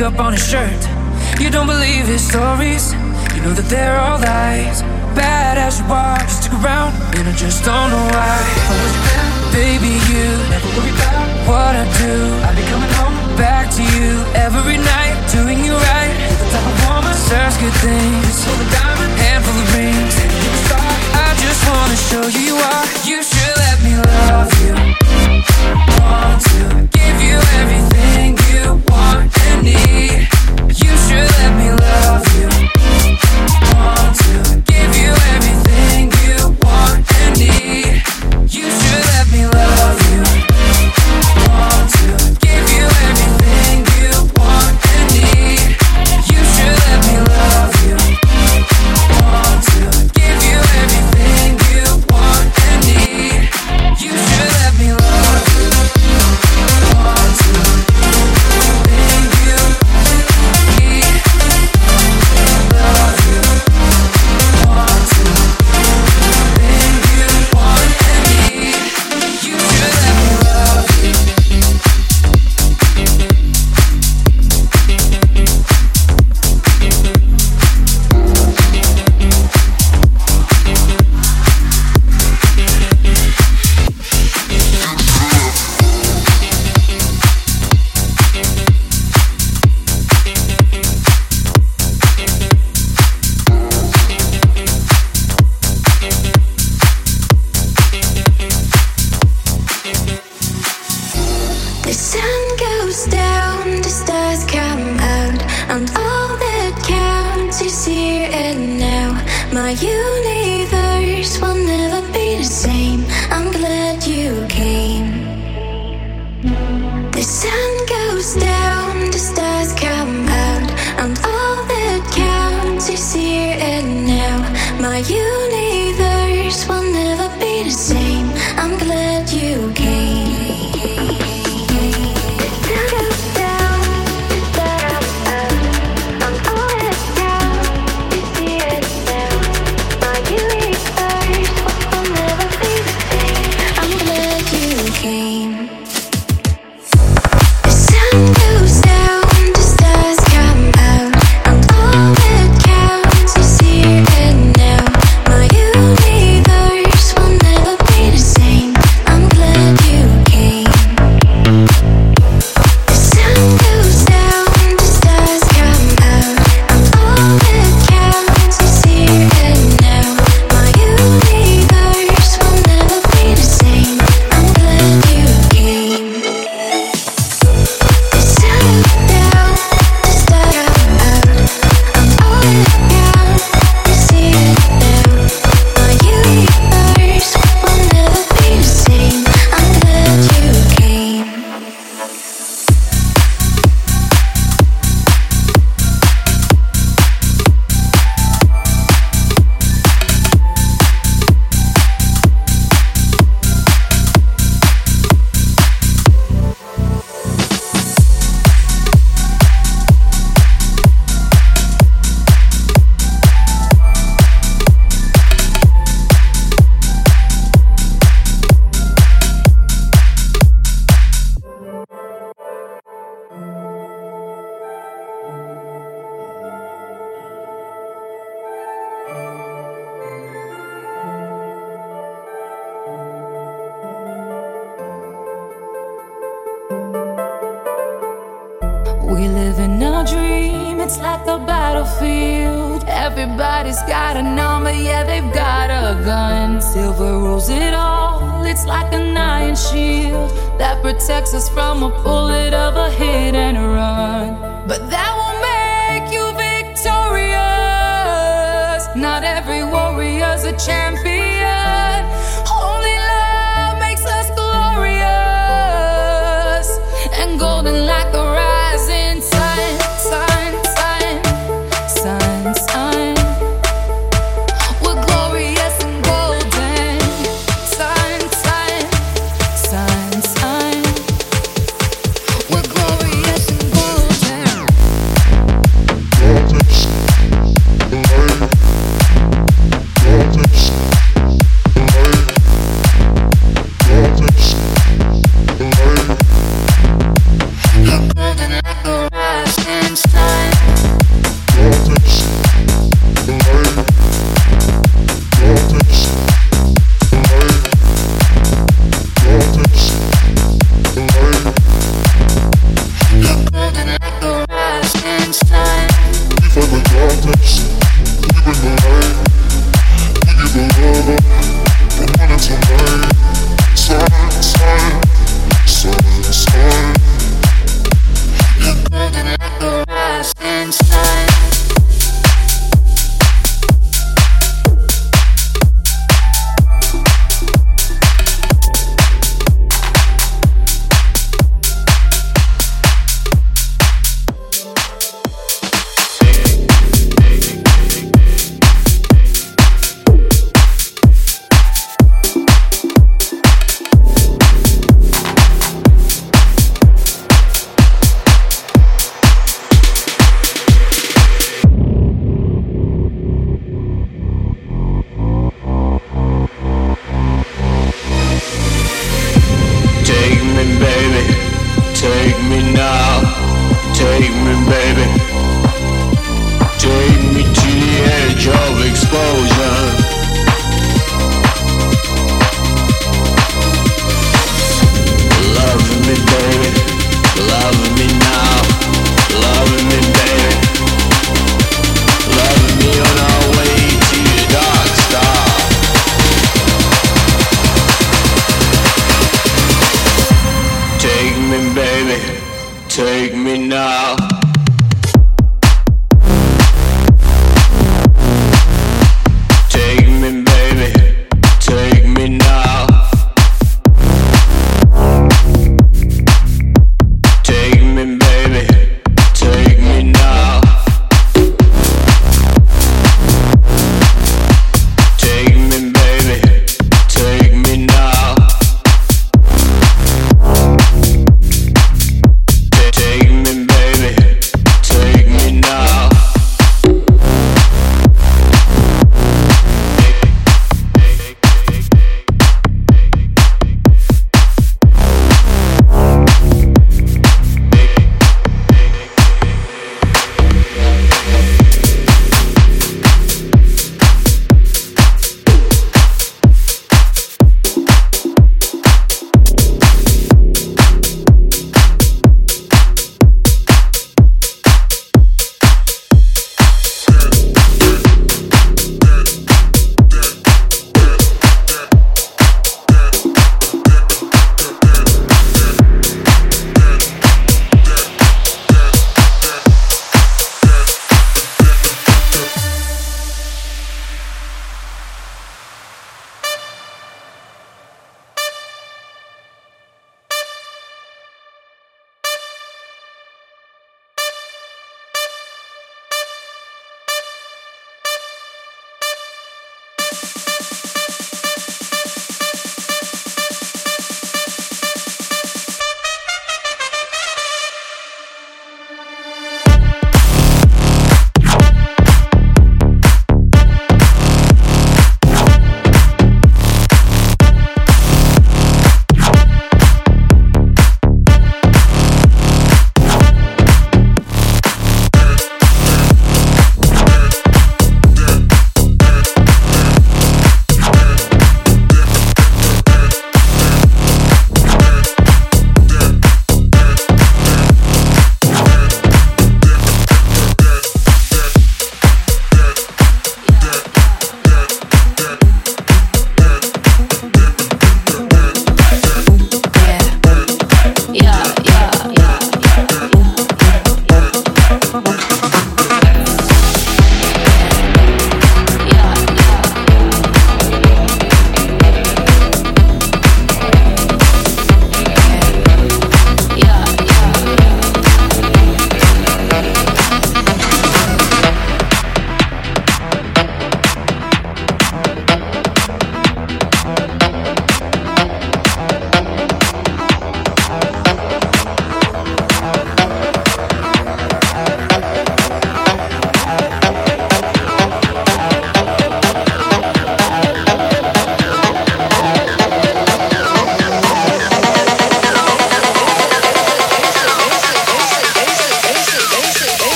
up on his shirt. You don't believe his stories, you know that they're all lies. Bad as you are, stick around, and I just don't know why.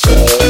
Shapes.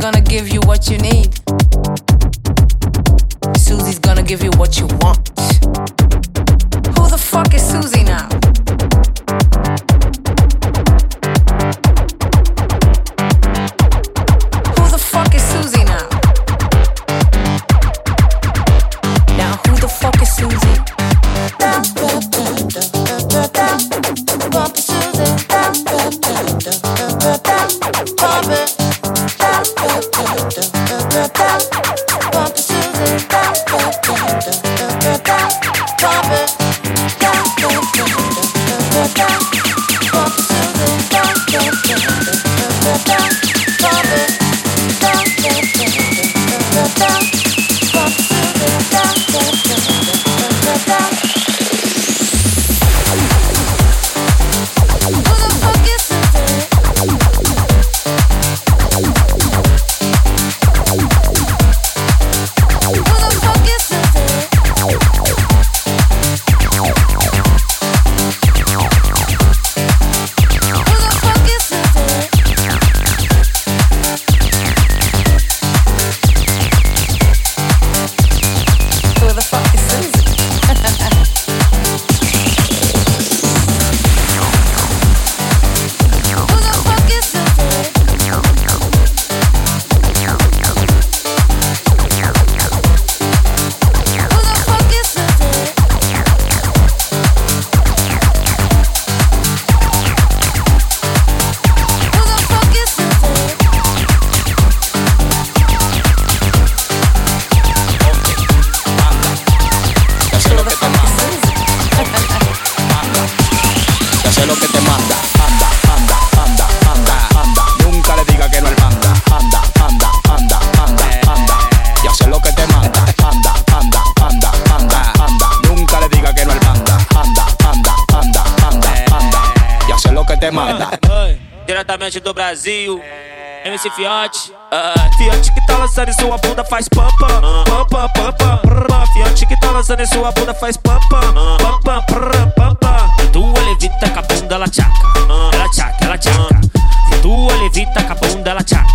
gonna give you what you need. Susie's gonna give you what you want. Sé lo que te manda. Anda, anda, anda, anda, anda. Nunca le diga que no al manda. Anda, anda, anda, anda, anda. Ya sé lo que te manda. Anda, anda, anda, anda, anda. Nunca le diga que no al manda. Anda, anda, anda, anda, anda. Ya sé lo que te manda. Diretamente do Brasil, MC Fiote. Ah, Fiote que tá lançando em sua bunda faz pam pam pam pam pam pam prrr. Fiote que tá lançando em sua bunda faz pam pam pam pam prrr, pam pam. Se tua levita bunda ela tchaca, ela tchaca, ela tchaca. Tua levita com a bunda ela tchaca,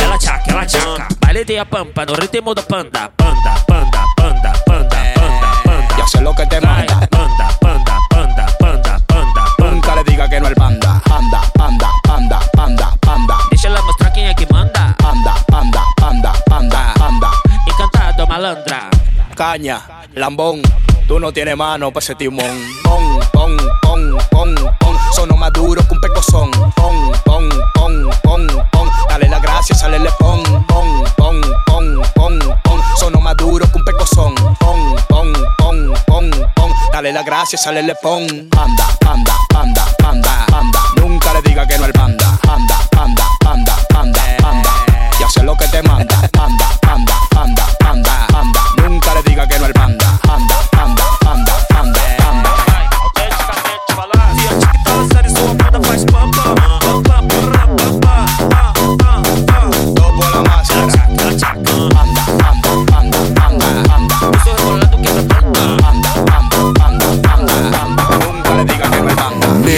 ela tchaca, ela tchaca. Baile de a pampa no ritmo do panda, panda, panda, panda, panda, panda, panda. Ya sé lo que te manda. panda, panda, panda, panda, panda, panda. Nunca le diga que no al panda. Anda, anda, anda, anda, anda. Deixa ela mostrar quem é que manda. Anda, anda, anda, anda, anda. Encantado, malandra. Caña, lambón, tú no tienes mano para ese timón. Pon, pon, pon, pon, pon. Sono más duro que un pecozón. Pon, pon, pon, pon, pon. Dale la gracia, sale le pon. Pon, pon, pon, pon, pon. Sono más duro que un pecozón. Pon, pon, pon, pon, pon. Dale la gracia, sale le pon. Anda, anda, anda, anda, anda. Nunca le diga que no al panda. Anda, anda, anda, anda, anda. Ya sé lo que te manda. Anda, anda, anda, anda, anda. Nunca le diga que no al panda. Anda, anda,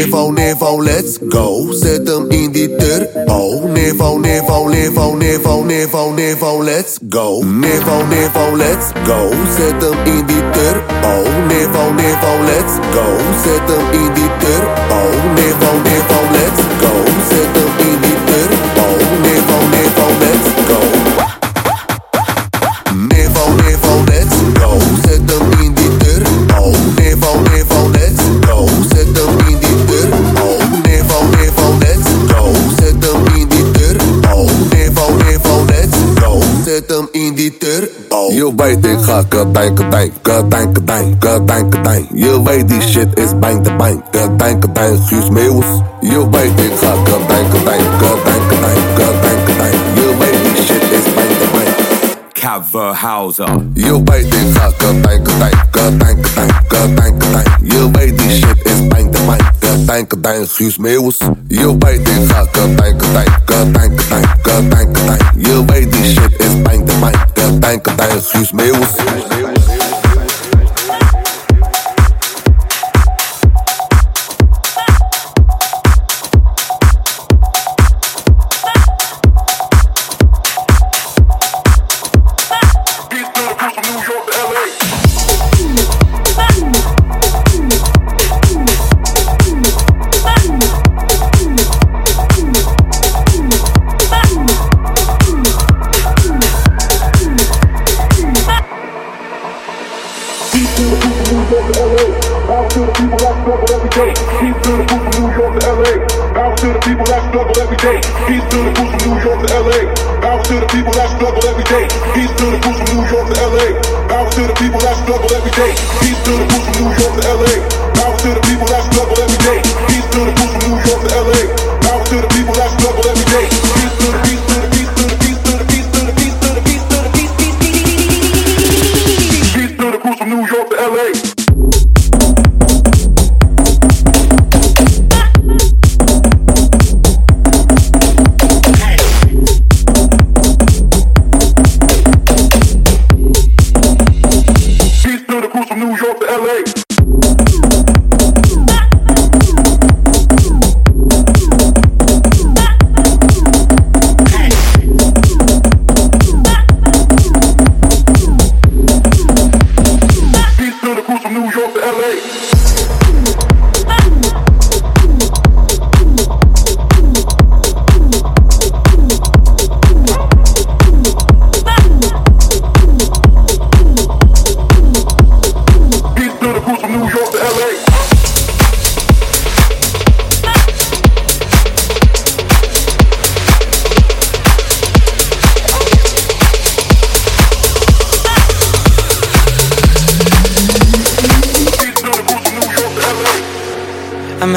Nevo, Nevo, let's go. Zet hem in die turbo. Nevo, Nevo, Nevo, Nevo, Nevo, Nevo, let's go. Nevo, Nevo, let's go. Zet hem in die turbo. Nevo, Nevo, let's go. Zet hem in die turbo. Nevo, Nevo, let's go. Zet bank, fuck a bank, a bank, a bank, a bank, a bank, a bank. Je weet die shit is bank, de bank, de bank, de bank, Guus Meeuwis. Je weet ik ga a bank, a bank, a bank, a bank, a bank, a bank. Je weet die shit is bank, de bank. Coverhauser. Je weet ik ga a bank, a bank, a bank, a bank, a bank, a bank. Je weet die shit is bank, de bank, de bank, de bank, Guus Meeuwis. Je weet ik ga a bank, a bank, a bank, a bank, a bank, a bank. Je weet die shit is bank, de bank bang, bang, bang, you Katijn, katijn,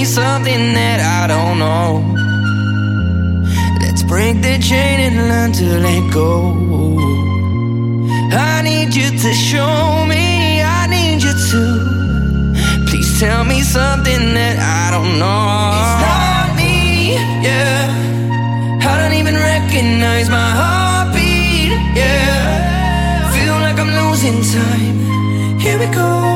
Something that I don't know. Let's break the chain and learn to let go. I need you to show me, I need you to. Please tell me something that I don't know. It's not me, yeah. I don't even recognize my heartbeat, yeah. Feel like I'm losing time. Here we go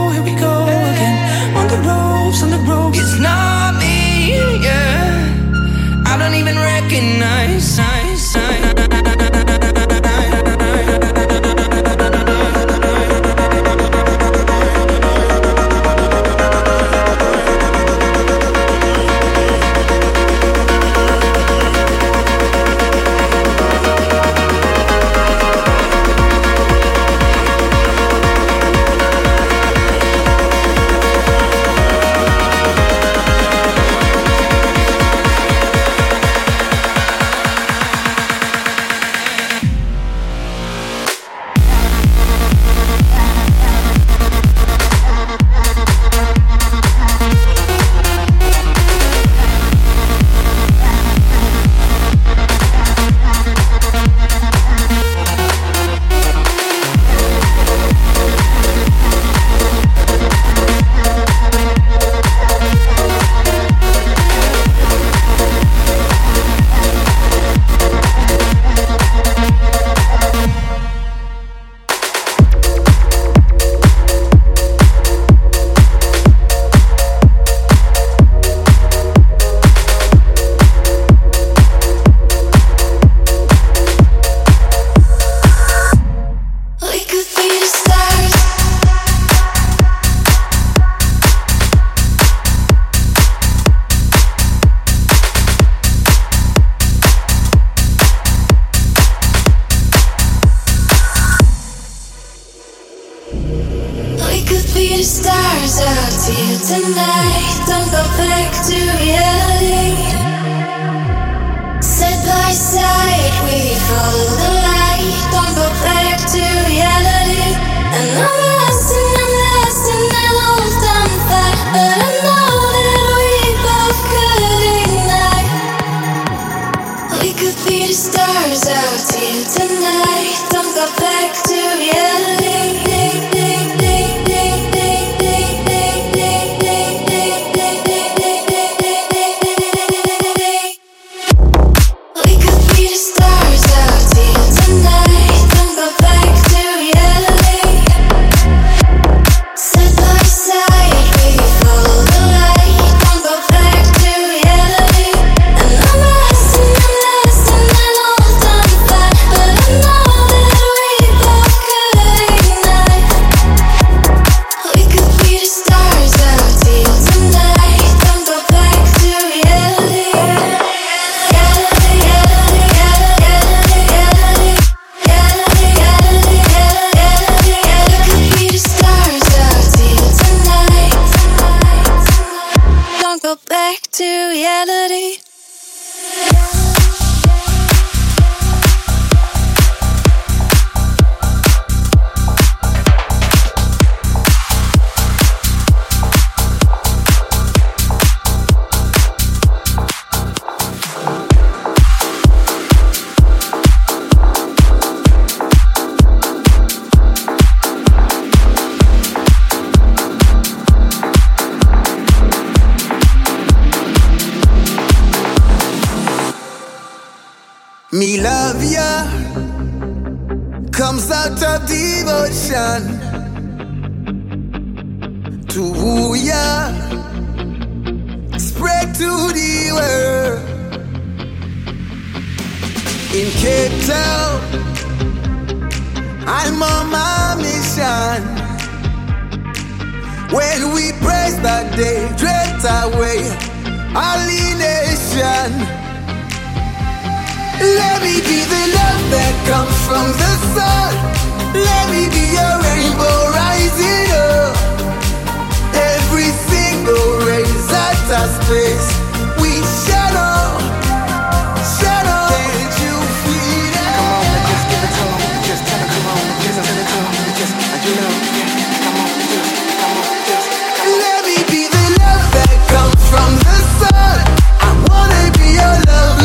We could be the stars out here tonight. Don't go back to reality. Side by side, we follow the light. Don't go back to reality. Another Me love ya comes out of devotion to woo ya, spread to the world. In Cape Town, I'm on my mission. When we praise that day, dread away alienation. Let me be the love that comes from the sun. Let me be a rainbow rising up. Every single rays at a space, we shine on, shine. Can't you feel it? Come on, just give it to 'em. Just tell 'em, come on, just send it to 'em. Just, you know, yeah, come on, just, come on, just. Let me be the love that comes from the sun. I wanna be your love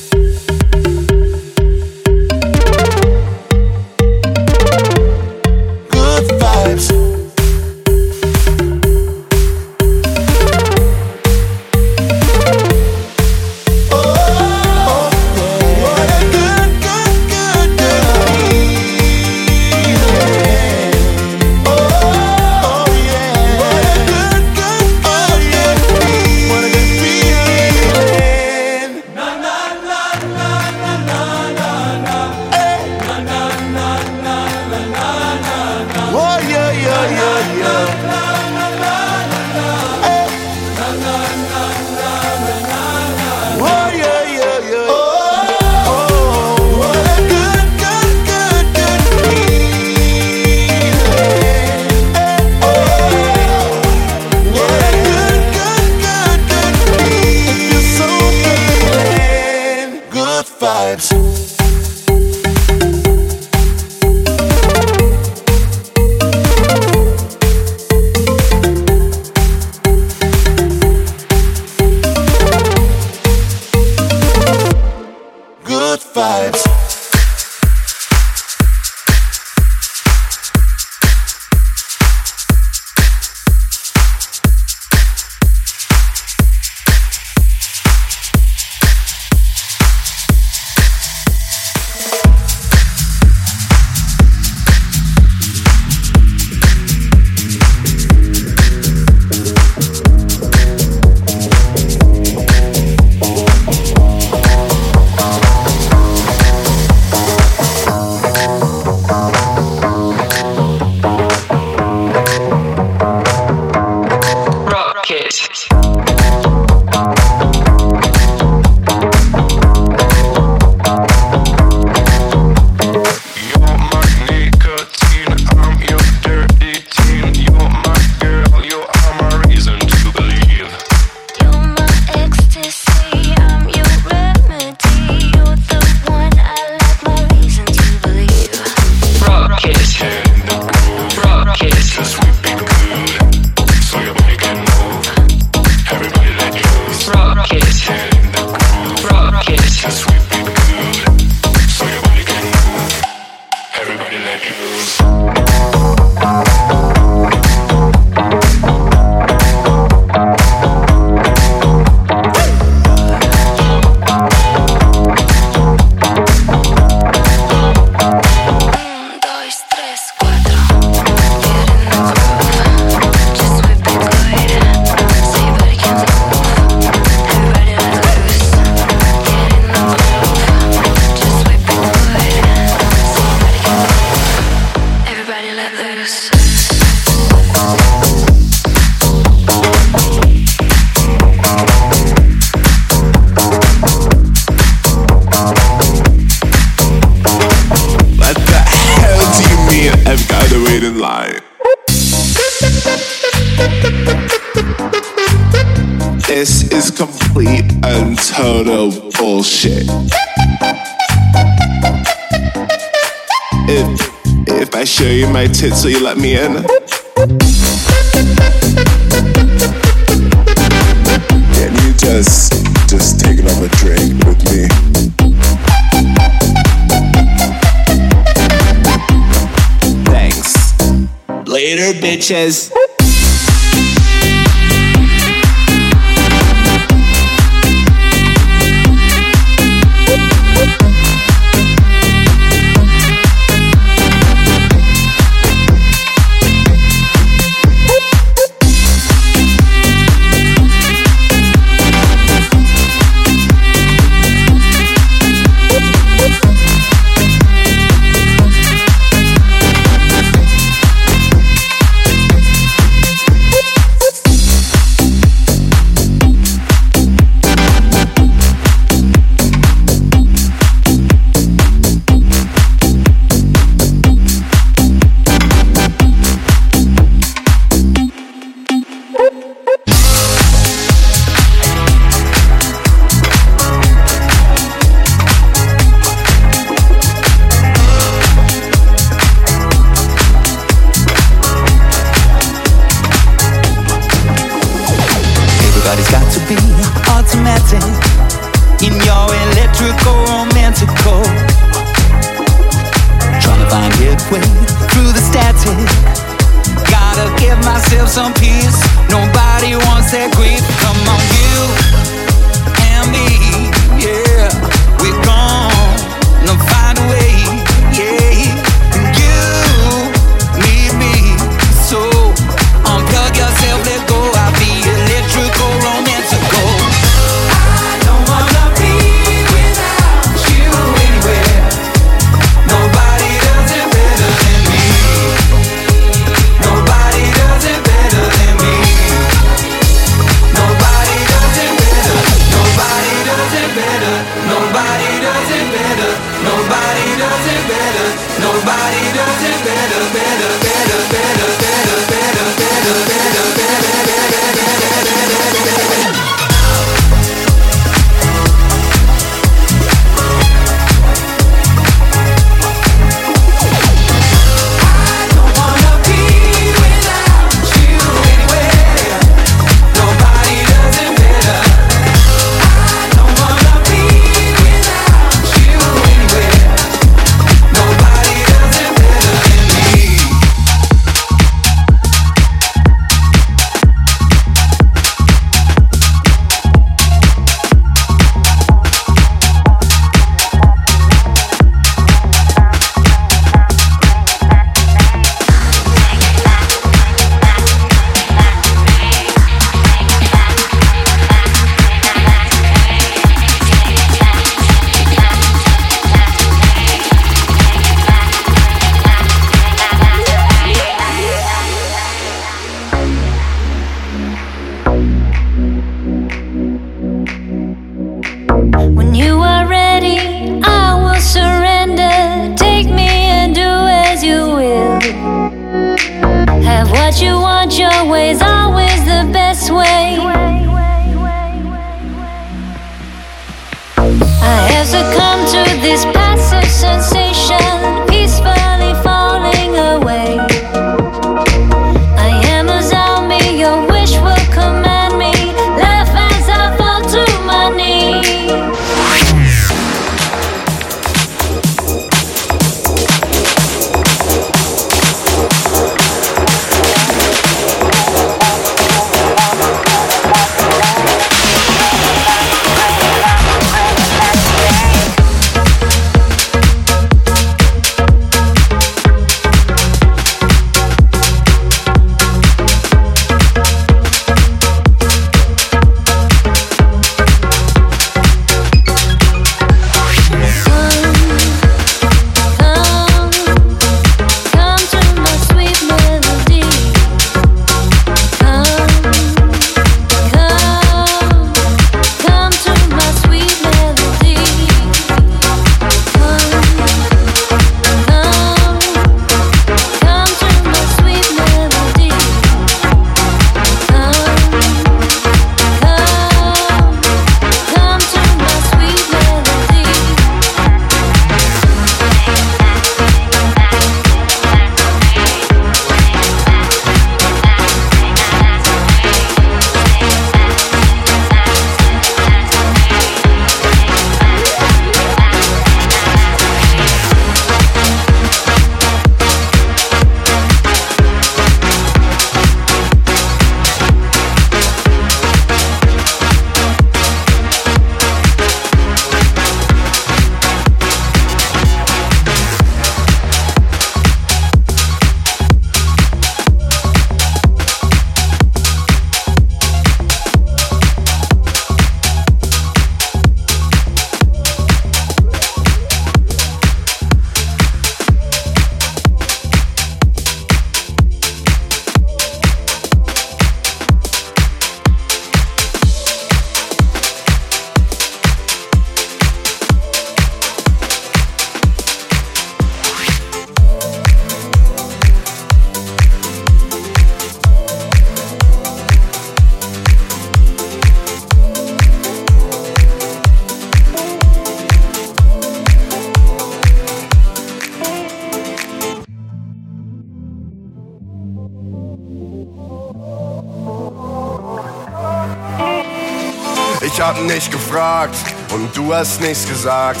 nicht gefragt und du hast nichts gesagt.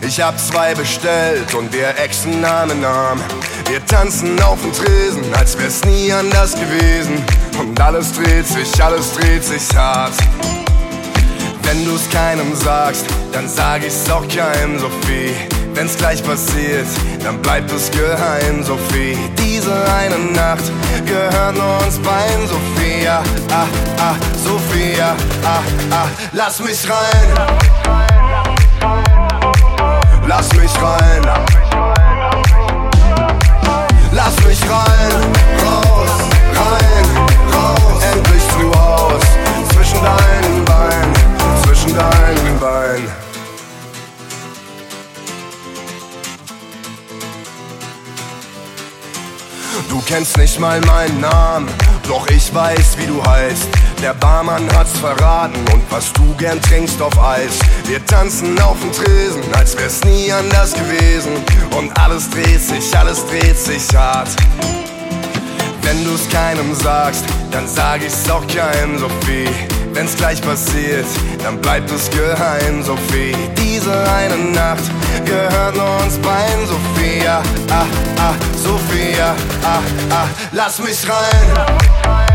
Ich hab zwei bestellt und wir exen in Arm. Wir tanzen auf dem Tresen, als wär's nie anders gewesen. Und alles dreht sich, alles dreht sich hart. Wenn du's keinem sagst, dann sag ich's auch keinem, Sophie. Wenn's gleich passiert, dann bleibt es geheim, Sophie. Diese eine Nacht gehört nur uns beiden, Sophia. Ah, ah, Sophia, ah, ah, lass mich rein. Lass mich rein. Lass mich rein. Raus, rein, raus. Endlich zu Haus. Zwischen deinen Beinen, zwischen deinen kennst nicht mal meinen Namen, doch ich weiß, wie du heißt. Der Barmann hat's verraten und was du gern trinkst auf Eis. Wir tanzen auf dem Tresen, als wär's nie anders gewesen. Und alles dreht sich, alles dreht sich hart. Wenn du's keinem sagst, dann sag ich's auch keinem, Sophie. Wenn's gleich passiert, dann bleibt es geheim, Sophie. Diese eine Nacht gehört nur uns beiden, Sophia. Ah, ah, Sophia, ah, ah, lass mich rein.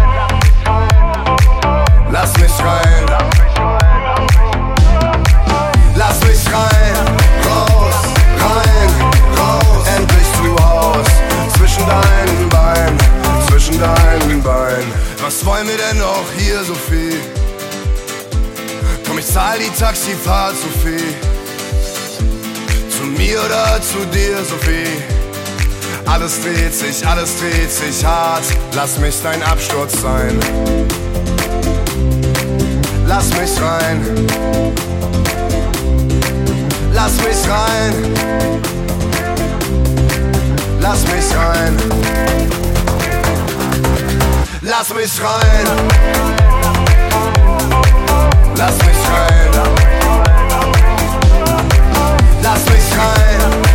Zu dir, Sophie? Alles dreht sich, alles dreht sich hart. Lass mich dein Absturz sein. Lass mich rein. Lass mich rein. Lass mich rein. Lass mich rein. Lass mich rein. Lass mich rein.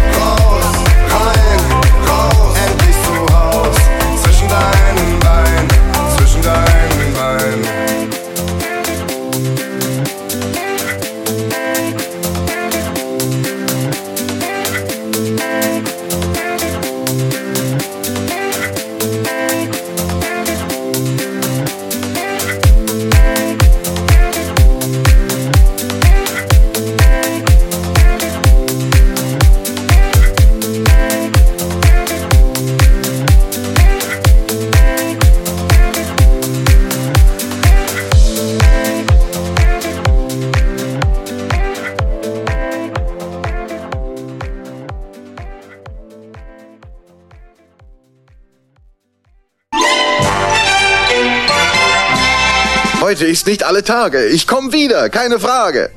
Heute ist nicht alle Tage. Ich komm wieder, keine Frage.